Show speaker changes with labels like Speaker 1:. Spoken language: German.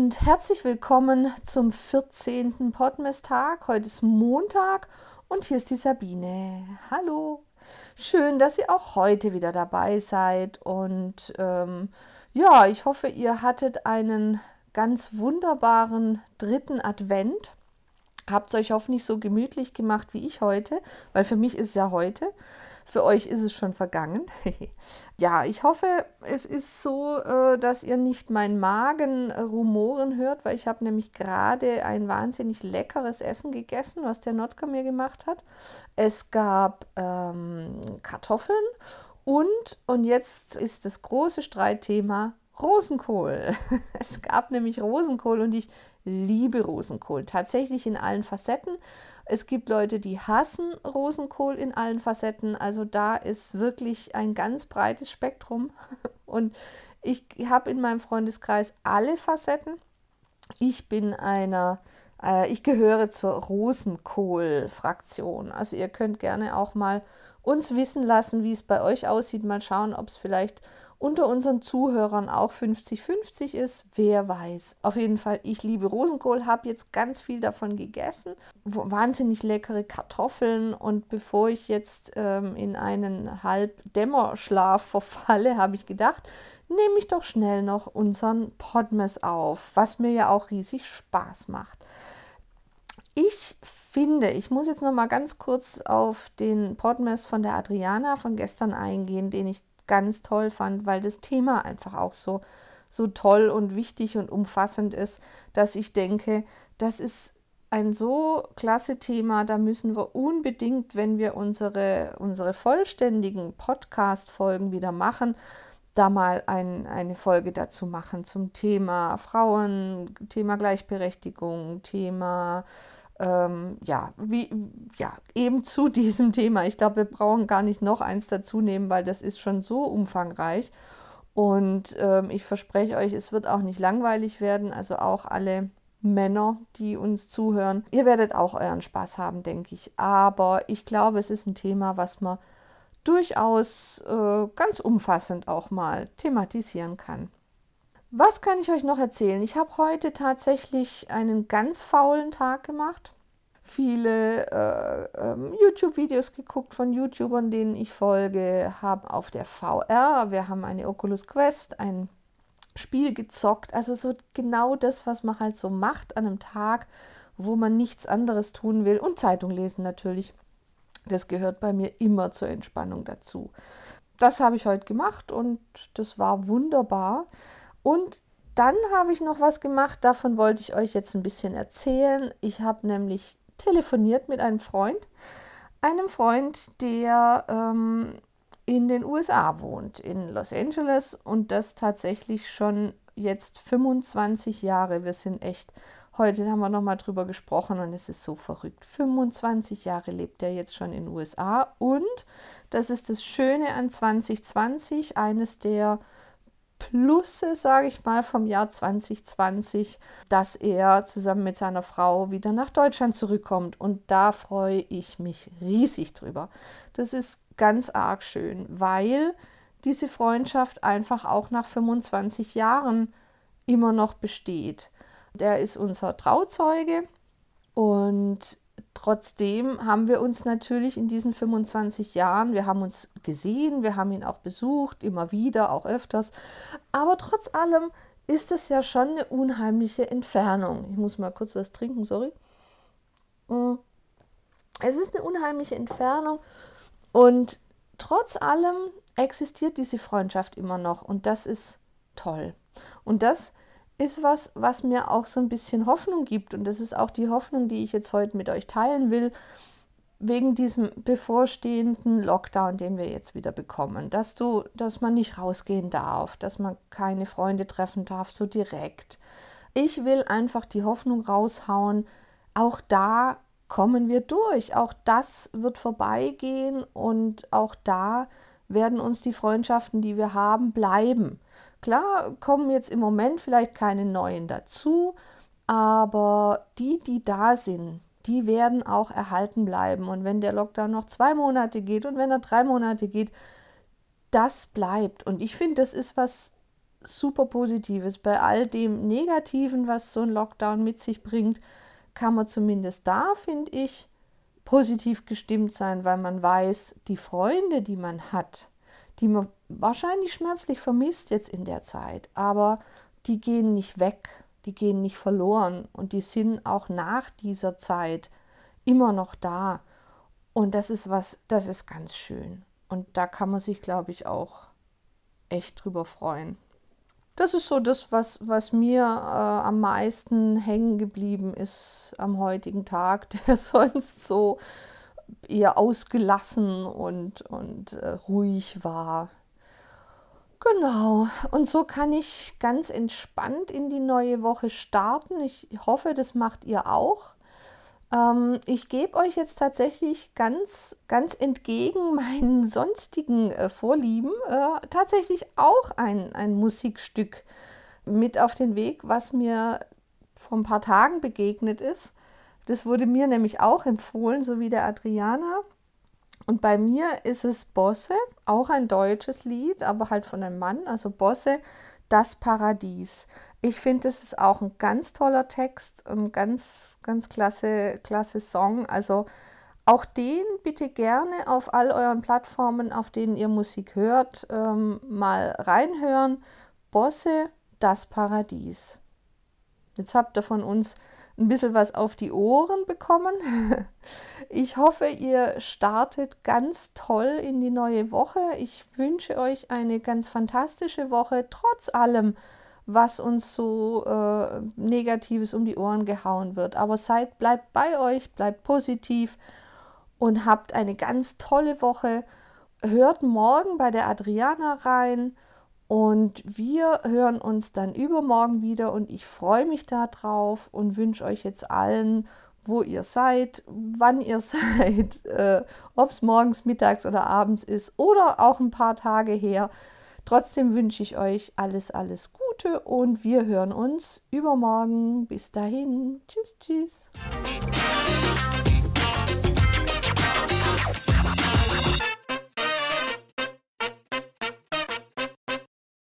Speaker 1: und herzlich willkommen zum 14. Podmess-Tag. Heute ist Montag und hier ist die Sabine. Hallo. Schön, dass ihr auch heute wieder dabei seid. Und ähm, ja, ich hoffe, ihr hattet einen ganz wunderbaren dritten Advent. Habt es euch hoffentlich so gemütlich gemacht wie ich heute, weil für mich ist ja heute. Für euch ist es schon vergangen. ja, ich hoffe, es ist so, äh, dass ihr nicht meinen Magen rumoren hört, weil ich habe nämlich gerade ein wahnsinnig leckeres Essen gegessen, was der Notker mir gemacht hat. Es gab ähm, Kartoffeln und, und jetzt ist das große Streitthema Rosenkohl. Es gab nämlich Rosenkohl und ich liebe Rosenkohl. Tatsächlich in allen Facetten. Es gibt Leute, die hassen Rosenkohl in allen Facetten. Also da ist wirklich ein ganz breites Spektrum. Und ich habe in meinem Freundeskreis alle Facetten. Ich bin einer, äh, ich gehöre zur Rosenkohl-Fraktion. Also ihr könnt gerne auch mal uns wissen lassen, wie es bei euch aussieht. Mal schauen, ob es vielleicht unter unseren Zuhörern auch 50-50 ist. Wer weiß. Auf jeden Fall, ich liebe Rosenkohl, habe jetzt ganz viel davon gegessen. Wahnsinnig leckere Kartoffeln. Und bevor ich jetzt ähm, in einen Halbdämmerschlaf verfalle, habe ich gedacht, nehme ich doch schnell noch unseren Podmess auf, was mir ja auch riesig Spaß macht. Ich finde, ich muss jetzt noch mal ganz kurz auf den Podmess von der Adriana von gestern eingehen, den ich ganz toll fand, weil das Thema einfach auch so, so toll und wichtig und umfassend ist, dass ich denke, das ist ein so klasse Thema, da müssen wir unbedingt, wenn wir unsere, unsere vollständigen Podcast-Folgen wieder machen, da mal ein, eine Folge dazu machen zum Thema Frauen, Thema Gleichberechtigung, Thema ähm, ja, wie, ja, eben zu diesem Thema. Ich glaube, wir brauchen gar nicht noch eins dazu nehmen, weil das ist schon so umfangreich. Und ähm, ich verspreche euch, es wird auch nicht langweilig werden. Also auch alle Männer, die uns zuhören, ihr werdet auch euren Spaß haben, denke ich. Aber ich glaube, es ist ein Thema, was man durchaus äh, ganz umfassend auch mal thematisieren kann. Was kann ich euch noch erzählen? Ich habe heute tatsächlich einen ganz faulen Tag gemacht. Viele äh, ähm, YouTube-Videos geguckt von YouTubern, denen ich folge, haben auf der VR, wir haben eine Oculus Quest, ein Spiel gezockt. Also so genau das, was man halt so macht an einem Tag, wo man nichts anderes tun will. Und Zeitung lesen natürlich. Das gehört bei mir immer zur Entspannung dazu. Das habe ich heute gemacht und das war wunderbar. Und dann habe ich noch was gemacht, davon wollte ich euch jetzt ein bisschen erzählen. Ich habe nämlich telefoniert mit einem Freund, einem Freund, der ähm, in den USA wohnt, in Los Angeles und das tatsächlich schon jetzt 25 Jahre. Wir sind echt, heute haben wir nochmal drüber gesprochen und es ist so verrückt. 25 Jahre lebt er jetzt schon in den USA und das ist das Schöne an 2020, eines der Plusse, sage ich mal, vom Jahr 2020, dass er zusammen mit seiner Frau wieder nach Deutschland zurückkommt. Und da freue ich mich riesig drüber. Das ist ganz arg schön, weil diese Freundschaft einfach auch nach 25 Jahren immer noch besteht. Der ist unser Trauzeuge und Trotzdem haben wir uns natürlich in diesen 25 Jahren, wir haben uns gesehen, wir haben ihn auch besucht, immer wieder, auch öfters, aber trotz allem ist es ja schon eine unheimliche Entfernung. Ich muss mal kurz was trinken, sorry. Mm. Es ist eine unheimliche Entfernung und trotz allem existiert diese Freundschaft immer noch und das ist toll. Und das ist was, was mir auch so ein bisschen Hoffnung gibt. Und das ist auch die Hoffnung, die ich jetzt heute mit euch teilen will, wegen diesem bevorstehenden Lockdown, den wir jetzt wieder bekommen. Dass du, dass man nicht rausgehen darf, dass man keine Freunde treffen darf, so direkt. Ich will einfach die Hoffnung raushauen, auch da kommen wir durch. Auch das wird vorbeigehen und auch da werden uns die Freundschaften, die wir haben, bleiben. Klar kommen jetzt im Moment vielleicht keine neuen dazu, aber die, die da sind, die werden auch erhalten bleiben. Und wenn der Lockdown noch zwei Monate geht und wenn er drei Monate geht, das bleibt. Und ich finde, das ist was super Positives. Bei all dem Negativen, was so ein Lockdown mit sich bringt, kann man zumindest da, finde ich, positiv gestimmt sein, weil man weiß, die Freunde, die man hat, die man wahrscheinlich schmerzlich vermisst jetzt in der Zeit, aber die gehen nicht weg, die gehen nicht verloren und die sind auch nach dieser Zeit immer noch da. Und das ist was, das ist ganz schön. Und da kann man sich, glaube ich, auch echt drüber freuen. Das ist so das, was, was mir äh, am meisten hängen geblieben ist am heutigen Tag, der sonst so eher ausgelassen und, und äh, ruhig war. Genau, und so kann ich ganz entspannt in die neue Woche starten. Ich hoffe, das macht ihr auch. Ähm, ich gebe euch jetzt tatsächlich ganz, ganz entgegen meinen sonstigen äh, Vorlieben äh, tatsächlich auch ein, ein Musikstück mit auf den Weg, was mir vor ein paar Tagen begegnet ist. Das wurde mir nämlich auch empfohlen, so wie der Adriana. Und bei mir ist es Bosse, auch ein deutsches Lied, aber halt von einem Mann, also Bosse das Paradies. Ich finde, es ist auch ein ganz toller Text, ein ganz, ganz klasse, klasse Song. Also auch den bitte gerne auf all euren Plattformen, auf denen ihr Musik hört, ähm, mal reinhören. Bosse, das Paradies. Jetzt habt ihr von uns ein bisschen was auf die Ohren bekommen. Ich hoffe, ihr startet ganz toll in die neue Woche. Ich wünsche euch eine ganz fantastische Woche, trotz allem, was uns so äh, Negatives um die Ohren gehauen wird. Aber seid, bleibt bei euch, bleibt positiv und habt eine ganz tolle Woche. Hört morgen bei der Adriana rein. Und wir hören uns dann übermorgen wieder und ich freue mich darauf und wünsche euch jetzt allen, wo ihr seid, wann ihr seid, äh, ob es morgens, mittags oder abends ist oder auch ein paar Tage her. Trotzdem wünsche ich euch alles, alles Gute und wir hören uns übermorgen. Bis dahin. Tschüss, tschüss.